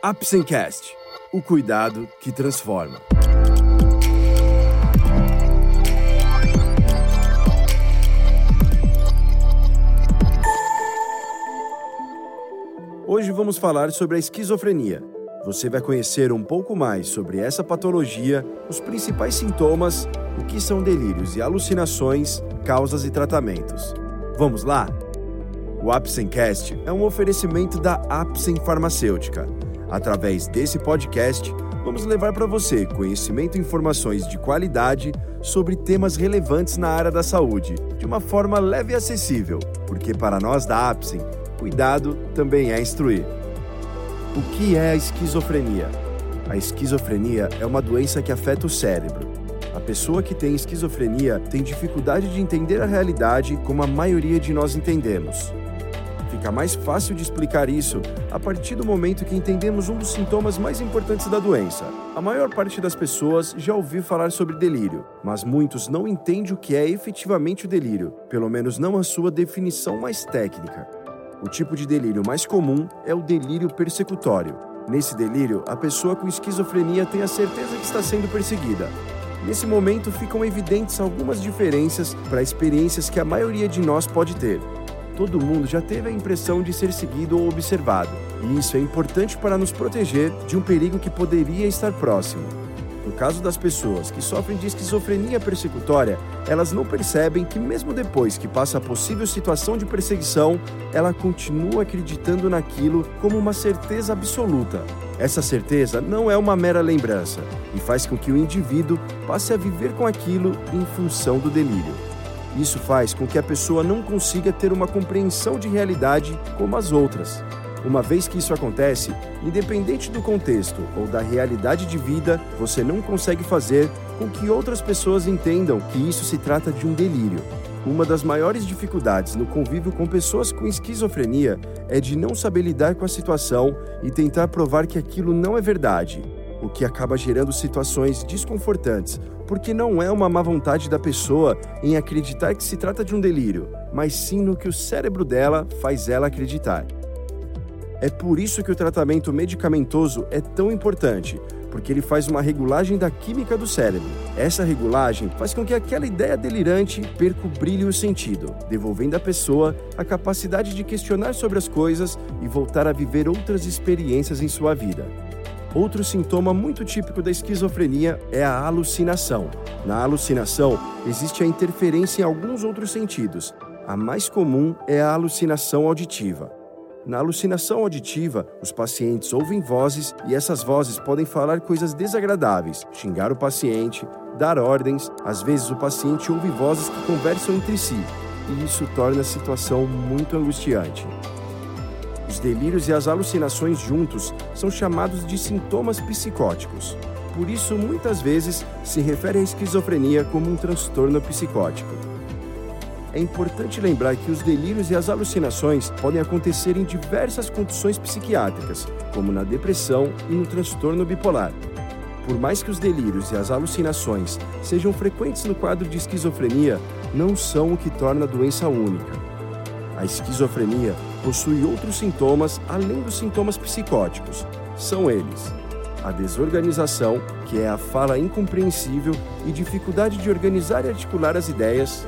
Apsencast, o cuidado que transforma. Hoje vamos falar sobre a esquizofrenia. Você vai conhecer um pouco mais sobre essa patologia, os principais sintomas, o que são delírios e alucinações, causas e tratamentos. Vamos lá? O Apsencast é um oferecimento da Apsen Farmacêutica Através desse podcast, vamos levar para você conhecimento e informações de qualidade sobre temas relevantes na área da saúde, de uma forma leve e acessível, porque para nós da Apsen, cuidado também é instruir. O que é a esquizofrenia? A esquizofrenia é uma doença que afeta o cérebro. A pessoa que tem esquizofrenia tem dificuldade de entender a realidade como a maioria de nós entendemos. Fica mais fácil de explicar isso a partir do momento que entendemos um dos sintomas mais importantes da doença. A maior parte das pessoas já ouviu falar sobre delírio, mas muitos não entendem o que é efetivamente o delírio, pelo menos não a sua definição mais técnica. O tipo de delírio mais comum é o delírio persecutório. Nesse delírio, a pessoa com esquizofrenia tem a certeza que está sendo perseguida, Nesse momento ficam evidentes algumas diferenças para experiências que a maioria de nós pode ter todo mundo já teve a impressão de ser seguido ou observado, e isso é importante para nos proteger de um perigo que poderia estar próximo. No caso das pessoas que sofrem de esquizofrenia persecutória, elas não percebem que, mesmo depois que passa a possível situação de perseguição, ela continua acreditando naquilo como uma certeza absoluta. Essa certeza não é uma mera lembrança e faz com que o indivíduo passe a viver com aquilo em função do delírio. Isso faz com que a pessoa não consiga ter uma compreensão de realidade como as outras. Uma vez que isso acontece, independente do contexto ou da realidade de vida, você não consegue fazer com que outras pessoas entendam que isso se trata de um delírio. Uma das maiores dificuldades no convívio com pessoas com esquizofrenia é de não saber lidar com a situação e tentar provar que aquilo não é verdade o que acaba gerando situações desconfortantes, porque não é uma má vontade da pessoa em acreditar que se trata de um delírio, mas sim no que o cérebro dela faz ela acreditar. É por isso que o tratamento medicamentoso é tão importante, porque ele faz uma regulagem da química do cérebro. Essa regulagem faz com que aquela ideia delirante perca o brilho e o sentido, devolvendo à pessoa a capacidade de questionar sobre as coisas e voltar a viver outras experiências em sua vida. Outro sintoma muito típico da esquizofrenia é a alucinação. Na alucinação, existe a interferência em alguns outros sentidos. A mais comum é a alucinação auditiva. Na alucinação auditiva, os pacientes ouvem vozes e essas vozes podem falar coisas desagradáveis, xingar o paciente, dar ordens. Às vezes, o paciente ouve vozes que conversam entre si, e isso torna a situação muito angustiante. Os delírios e as alucinações juntos são chamados de sintomas psicóticos. Por isso, muitas vezes, se refere à esquizofrenia como um transtorno psicótico. É importante lembrar que os delírios e as alucinações podem acontecer em diversas condições psiquiátricas, como na depressão e no transtorno bipolar. Por mais que os delírios e as alucinações sejam frequentes no quadro de esquizofrenia, não são o que torna a doença única. A esquizofrenia possui outros sintomas além dos sintomas psicóticos. São eles: a desorganização, que é a fala incompreensível e dificuldade de organizar e articular as ideias.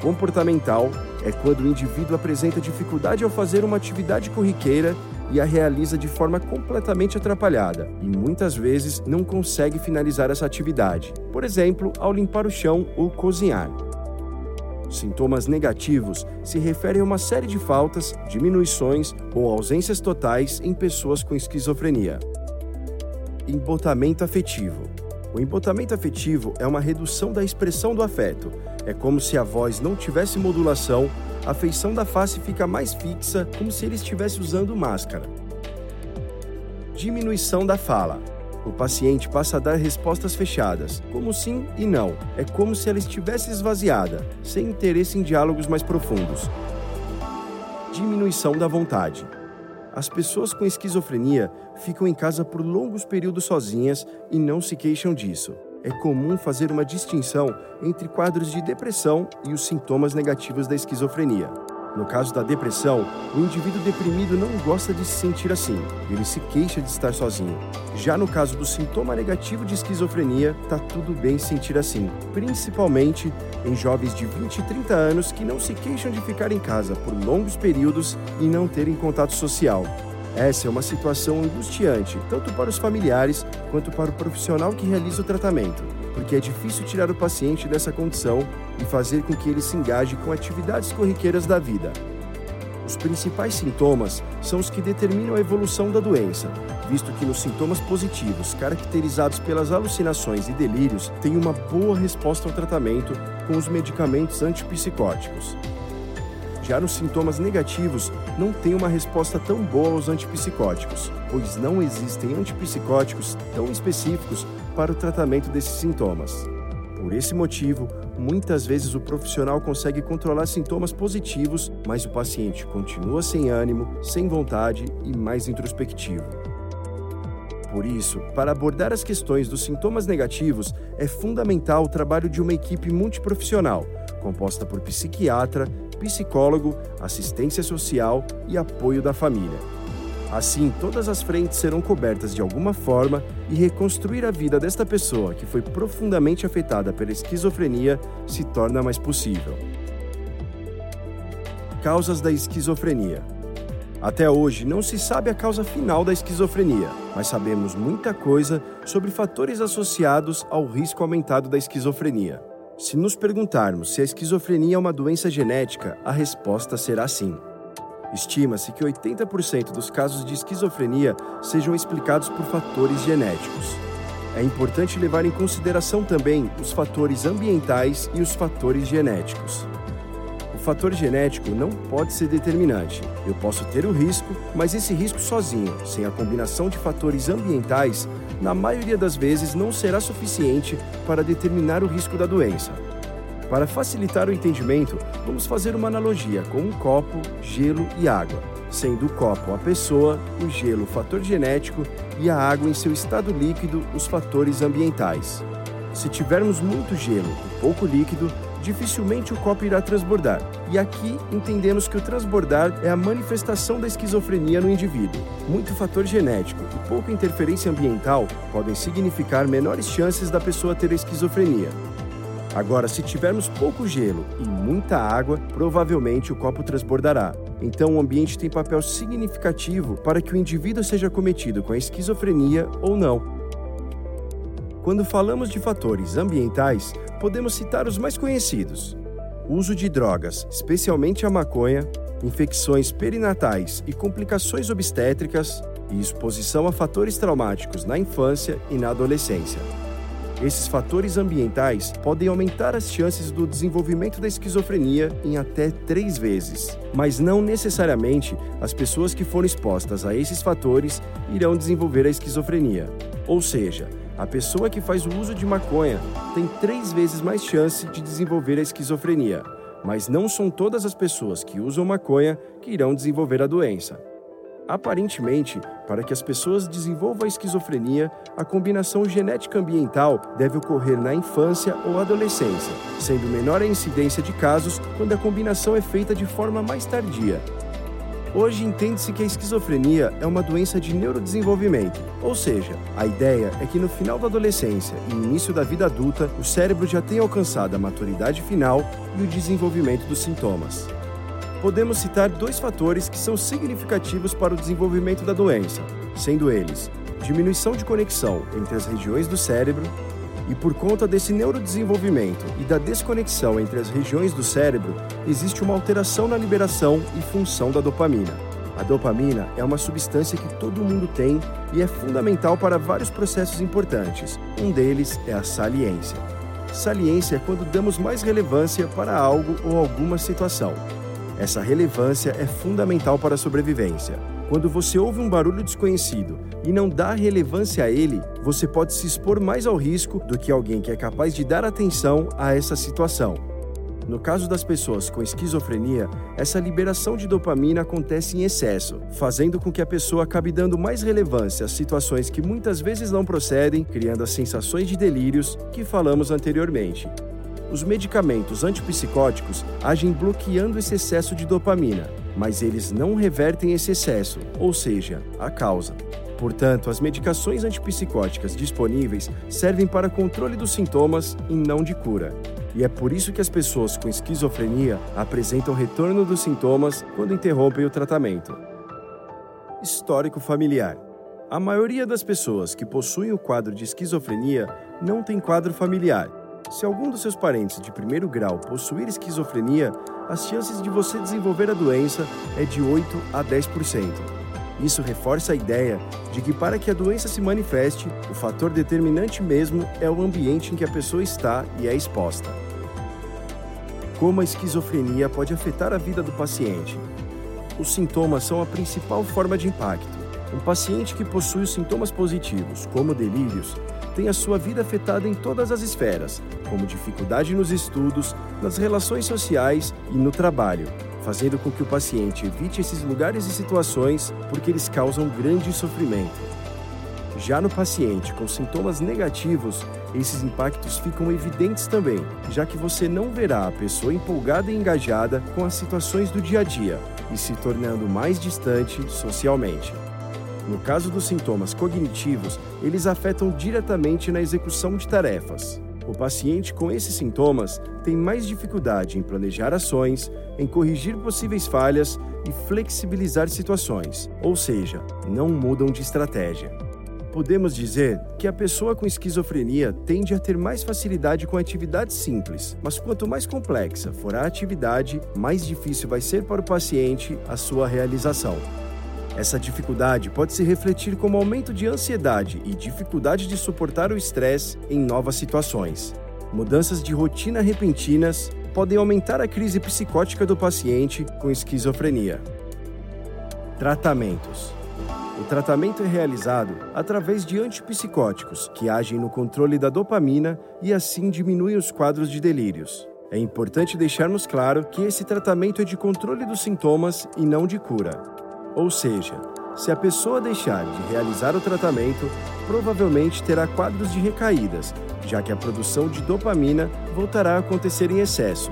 Comportamental é quando o indivíduo apresenta dificuldade ao fazer uma atividade corriqueira e a realiza de forma completamente atrapalhada e muitas vezes não consegue finalizar essa atividade, por exemplo, ao limpar o chão ou cozinhar. Sintomas negativos se referem a uma série de faltas, diminuições ou ausências totais em pessoas com esquizofrenia. Embotamento afetivo. O embotamento afetivo é uma redução da expressão do afeto. É como se a voz não tivesse modulação, a feição da face fica mais fixa, como se ele estivesse usando máscara. Diminuição da fala o paciente passa a dar respostas fechadas, como sim e não. É como se ela estivesse esvaziada, sem interesse em diálogos mais profundos. Diminuição da vontade. As pessoas com esquizofrenia ficam em casa por longos períodos sozinhas e não se queixam disso. É comum fazer uma distinção entre quadros de depressão e os sintomas negativos da esquizofrenia. No caso da depressão, o indivíduo deprimido não gosta de se sentir assim, ele se queixa de estar sozinho. Já no caso do sintoma negativo de esquizofrenia, tá tudo bem sentir assim, principalmente em jovens de 20 e 30 anos que não se queixam de ficar em casa por longos períodos e não terem contato social. Essa é uma situação angustiante, tanto para os familiares quanto para o profissional que realiza o tratamento, porque é difícil tirar o paciente dessa condição e fazer com que ele se engaje com atividades corriqueiras da vida. Os principais sintomas são os que determinam a evolução da doença, visto que nos sintomas positivos, caracterizados pelas alucinações e delírios, tem uma boa resposta ao tratamento com os medicamentos antipsicóticos. Já nos sintomas negativos, não tem uma resposta tão boa aos antipsicóticos, pois não existem antipsicóticos tão específicos para o tratamento desses sintomas. Por esse motivo, muitas vezes o profissional consegue controlar sintomas positivos, mas o paciente continua sem ânimo, sem vontade e mais introspectivo. Por isso, para abordar as questões dos sintomas negativos, é fundamental o trabalho de uma equipe multiprofissional, composta por psiquiatra, psicólogo, assistência social e apoio da família. Assim, todas as frentes serão cobertas de alguma forma e reconstruir a vida desta pessoa que foi profundamente afetada pela esquizofrenia se torna mais possível. Causas da esquizofrenia. Até hoje não se sabe a causa final da esquizofrenia, mas sabemos muita coisa sobre fatores associados ao risco aumentado da esquizofrenia. Se nos perguntarmos se a esquizofrenia é uma doença genética, a resposta será sim. Estima-se que 80% dos casos de esquizofrenia sejam explicados por fatores genéticos. É importante levar em consideração também os fatores ambientais e os fatores genéticos. O fator genético não pode ser determinante. Eu posso ter o risco, mas esse risco sozinho, sem a combinação de fatores ambientais, na maioria das vezes não será suficiente para determinar o risco da doença. Para facilitar o entendimento, vamos fazer uma analogia com um copo, gelo e água, sendo o copo a pessoa, o gelo o fator genético e a água em seu estado líquido os fatores ambientais. Se tivermos muito gelo e pouco líquido, dificilmente o copo irá transbordar. E aqui entendemos que o transbordar é a manifestação da esquizofrenia no indivíduo. Muito fator genético e pouca interferência ambiental podem significar menores chances da pessoa ter esquizofrenia. Agora, se tivermos pouco gelo e muita água, provavelmente o copo transbordará. Então, o ambiente tem papel significativo para que o indivíduo seja cometido com a esquizofrenia ou não. Quando falamos de fatores ambientais, podemos citar os mais conhecidos: uso de drogas, especialmente a maconha, infecções perinatais e complicações obstétricas, e exposição a fatores traumáticos na infância e na adolescência. Esses fatores ambientais podem aumentar as chances do desenvolvimento da esquizofrenia em até três vezes, mas não necessariamente as pessoas que foram expostas a esses fatores irão desenvolver a esquizofrenia. Ou seja, a pessoa que faz o uso de maconha tem três vezes mais chance de desenvolver a esquizofrenia, mas não são todas as pessoas que usam maconha que irão desenvolver a doença. Aparentemente, para que as pessoas desenvolvam a esquizofrenia, a combinação genética ambiental deve ocorrer na infância ou adolescência, sendo menor a incidência de casos quando a combinação é feita de forma mais tardia, Hoje entende-se que a esquizofrenia é uma doença de neurodesenvolvimento, ou seja, a ideia é que no final da adolescência e início da vida adulta, o cérebro já tenha alcançado a maturidade final e o desenvolvimento dos sintomas. Podemos citar dois fatores que são significativos para o desenvolvimento da doença, sendo eles diminuição de conexão entre as regiões do cérebro e por conta desse neurodesenvolvimento e da desconexão entre as regiões do cérebro, existe uma alteração na liberação e função da dopamina. A dopamina é uma substância que todo mundo tem e é fundamental para vários processos importantes. Um deles é a saliência. Saliência é quando damos mais relevância para algo ou alguma situação. Essa relevância é fundamental para a sobrevivência. Quando você ouve um barulho desconhecido e não dá relevância a ele, você pode se expor mais ao risco do que alguém que é capaz de dar atenção a essa situação. No caso das pessoas com esquizofrenia, essa liberação de dopamina acontece em excesso, fazendo com que a pessoa acabe dando mais relevância às situações que muitas vezes não procedem, criando as sensações de delírios que falamos anteriormente. Os medicamentos antipsicóticos agem bloqueando esse excesso de dopamina, mas eles não revertem esse excesso, ou seja, a causa. Portanto, as medicações antipsicóticas disponíveis servem para controle dos sintomas e não de cura. E é por isso que as pessoas com esquizofrenia apresentam retorno dos sintomas quando interrompem o tratamento. Histórico familiar. A maioria das pessoas que possuem o quadro de esquizofrenia não tem quadro familiar. Se algum dos seus parentes de primeiro grau possuir esquizofrenia, as chances de você desenvolver a doença é de 8 a 10%. Isso reforça a ideia de que, para que a doença se manifeste, o fator determinante mesmo é o ambiente em que a pessoa está e é exposta. Como a esquizofrenia pode afetar a vida do paciente? Os sintomas são a principal forma de impacto. Um paciente que possui os sintomas positivos, como delírios, tem a sua vida afetada em todas as esferas, como dificuldade nos estudos, nas relações sociais e no trabalho, fazendo com que o paciente evite esses lugares e situações porque eles causam grande sofrimento. Já no paciente com sintomas negativos, esses impactos ficam evidentes também, já que você não verá a pessoa empolgada e engajada com as situações do dia a dia e se tornando mais distante socialmente. No caso dos sintomas cognitivos, eles afetam diretamente na execução de tarefas. O paciente com esses sintomas tem mais dificuldade em planejar ações, em corrigir possíveis falhas e flexibilizar situações, ou seja, não mudam de estratégia. Podemos dizer que a pessoa com esquizofrenia tende a ter mais facilidade com atividades simples, mas quanto mais complexa for a atividade, mais difícil vai ser para o paciente a sua realização. Essa dificuldade pode se refletir como aumento de ansiedade e dificuldade de suportar o estresse em novas situações. Mudanças de rotina repentinas podem aumentar a crise psicótica do paciente com esquizofrenia. Tratamentos. O tratamento é realizado através de antipsicóticos, que agem no controle da dopamina e assim diminuem os quadros de delírios. É importante deixarmos claro que esse tratamento é de controle dos sintomas e não de cura. Ou seja, se a pessoa deixar de realizar o tratamento, provavelmente terá quadros de recaídas, já que a produção de dopamina voltará a acontecer em excesso,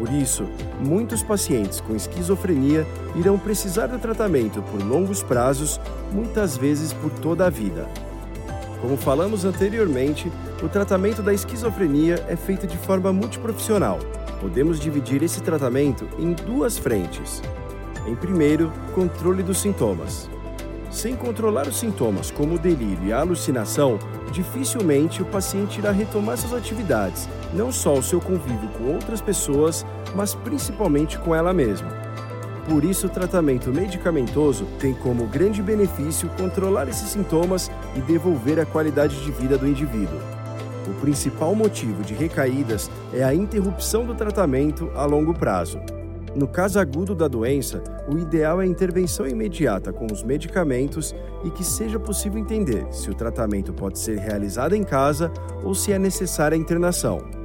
por isso, muitos pacientes com esquizofrenia irão precisar do tratamento por longos prazos, muitas vezes por toda a vida. Como falamos anteriormente, o tratamento da esquizofrenia é feito de forma multiprofissional. Podemos dividir esse tratamento em duas frentes. Em primeiro, controle dos sintomas. Sem controlar os sintomas, como o delírio e a alucinação, dificilmente o paciente irá retomar suas atividades, não só o seu convívio com outras pessoas, mas principalmente com ela mesma. Por isso, o tratamento medicamentoso tem como grande benefício controlar esses sintomas e devolver a qualidade de vida do indivíduo. O principal motivo de recaídas é a interrupção do tratamento a longo prazo. No caso agudo da doença, o ideal é a intervenção imediata com os medicamentos e que seja possível entender se o tratamento pode ser realizado em casa ou se é necessária a internação.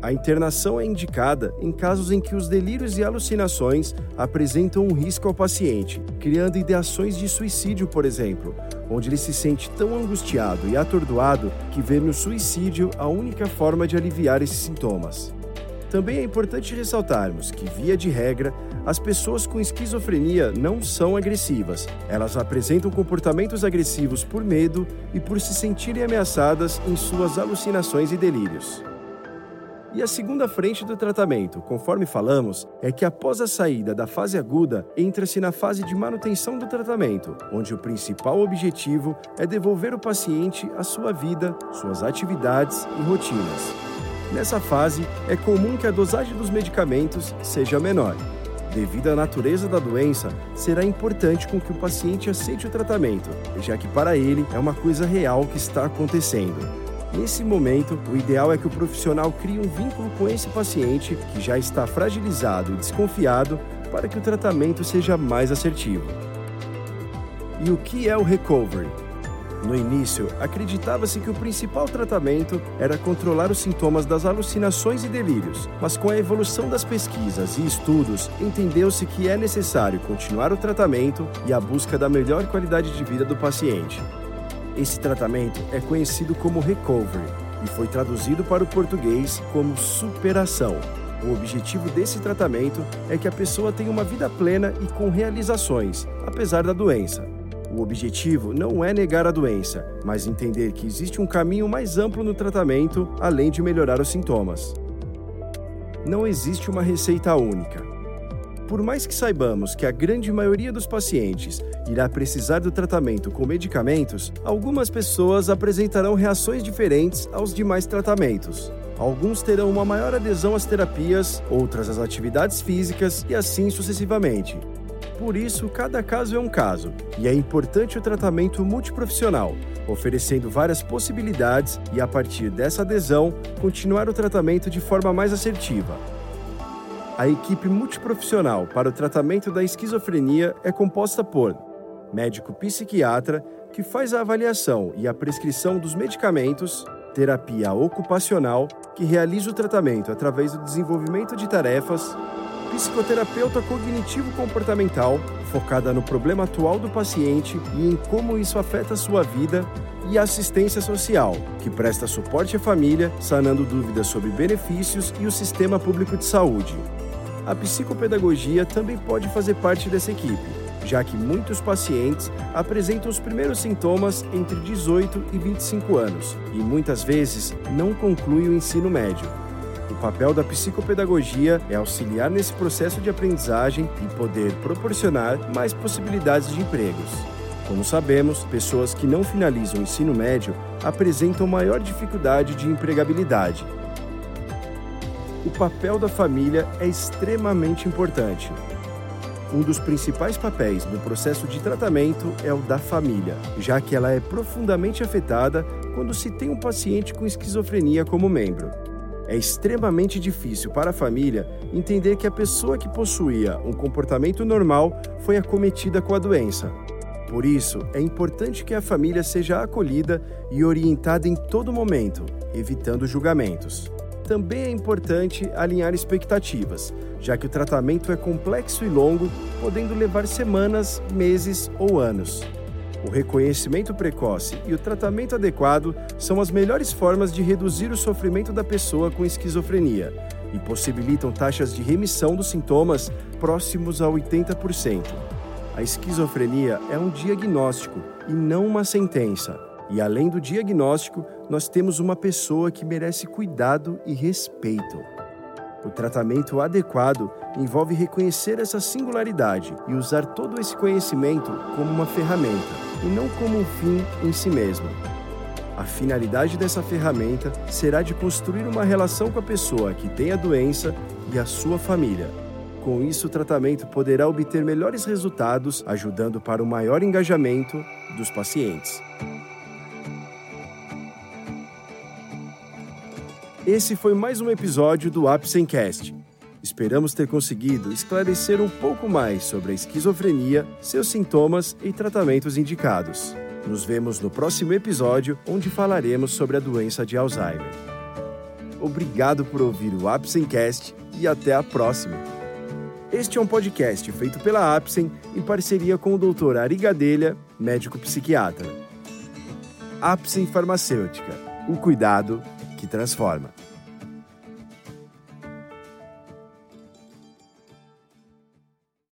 A internação é indicada em casos em que os delírios e alucinações apresentam um risco ao paciente, criando ideações de suicídio, por exemplo, onde ele se sente tão angustiado e atordoado que vê no suicídio a única forma de aliviar esses sintomas. Também é importante ressaltarmos que, via de regra, as pessoas com esquizofrenia não são agressivas. Elas apresentam comportamentos agressivos por medo e por se sentirem ameaçadas em suas alucinações e delírios. E a segunda frente do tratamento, conforme falamos, é que após a saída da fase aguda, entra-se na fase de manutenção do tratamento, onde o principal objetivo é devolver o paciente à sua vida, suas atividades e rotinas. Nessa fase, é comum que a dosagem dos medicamentos seja menor. Devido à natureza da doença, será importante com que o paciente aceite o tratamento, já que para ele é uma coisa real que está acontecendo. Nesse momento, o ideal é que o profissional crie um vínculo com esse paciente que já está fragilizado e desconfiado para que o tratamento seja mais assertivo. E o que é o recovery? No início, acreditava-se que o principal tratamento era controlar os sintomas das alucinações e delírios, mas com a evolução das pesquisas e estudos, entendeu-se que é necessário continuar o tratamento e a busca da melhor qualidade de vida do paciente. Esse tratamento é conhecido como recovery e foi traduzido para o português como superação. O objetivo desse tratamento é que a pessoa tenha uma vida plena e com realizações, apesar da doença. O objetivo não é negar a doença, mas entender que existe um caminho mais amplo no tratamento, além de melhorar os sintomas. Não existe uma receita única. Por mais que saibamos que a grande maioria dos pacientes irá precisar do tratamento com medicamentos, algumas pessoas apresentarão reações diferentes aos demais tratamentos. Alguns terão uma maior adesão às terapias, outras às atividades físicas e assim sucessivamente. Por isso, cada caso é um caso, e é importante o tratamento multiprofissional, oferecendo várias possibilidades e, a partir dessa adesão, continuar o tratamento de forma mais assertiva. A equipe multiprofissional para o tratamento da esquizofrenia é composta por médico psiquiatra, que faz a avaliação e a prescrição dos medicamentos, terapia ocupacional, que realiza o tratamento através do desenvolvimento de tarefas, psicoterapeuta cognitivo-comportamental, focada no problema atual do paciente e em como isso afeta a sua vida, e assistência social, que presta suporte à família, sanando dúvidas sobre benefícios e o sistema público de saúde. A psicopedagogia também pode fazer parte dessa equipe já que muitos pacientes apresentam os primeiros sintomas entre 18 e 25 anos e muitas vezes não concluem o ensino médio. O papel da psicopedagogia é auxiliar nesse processo de aprendizagem e poder proporcionar mais possibilidades de empregos. Como sabemos, pessoas que não finalizam o ensino médio apresentam maior dificuldade de empregabilidade. O papel da família é extremamente importante. Um dos principais papéis no processo de tratamento é o da família, já que ela é profundamente afetada quando se tem um paciente com esquizofrenia como membro. É extremamente difícil para a família entender que a pessoa que possuía um comportamento normal foi acometida com a doença. Por isso, é importante que a família seja acolhida e orientada em todo momento, evitando julgamentos. Também é importante alinhar expectativas, já que o tratamento é complexo e longo, podendo levar semanas, meses ou anos. O reconhecimento precoce e o tratamento adequado são as melhores formas de reduzir o sofrimento da pessoa com esquizofrenia e possibilitam taxas de remissão dos sintomas próximos a 80%. A esquizofrenia é um diagnóstico e não uma sentença. E além do diagnóstico, nós temos uma pessoa que merece cuidado e respeito. O tratamento adequado envolve reconhecer essa singularidade e usar todo esse conhecimento como uma ferramenta e não como um fim em si mesmo. A finalidade dessa ferramenta será de construir uma relação com a pessoa que tem a doença e a sua família. Com isso, o tratamento poderá obter melhores resultados, ajudando para o maior engajamento dos pacientes. Esse foi mais um episódio do Apsencast. Esperamos ter conseguido esclarecer um pouco mais sobre a esquizofrenia, seus sintomas e tratamentos indicados. Nos vemos no próximo episódio, onde falaremos sobre a doença de Alzheimer. Obrigado por ouvir o Apsencast e até a próxima. Este é um podcast feito pela Apsen em parceria com o Dr. Ari Gadelha, médico psiquiatra. Apsen Farmacêutica, o cuidado que transforma.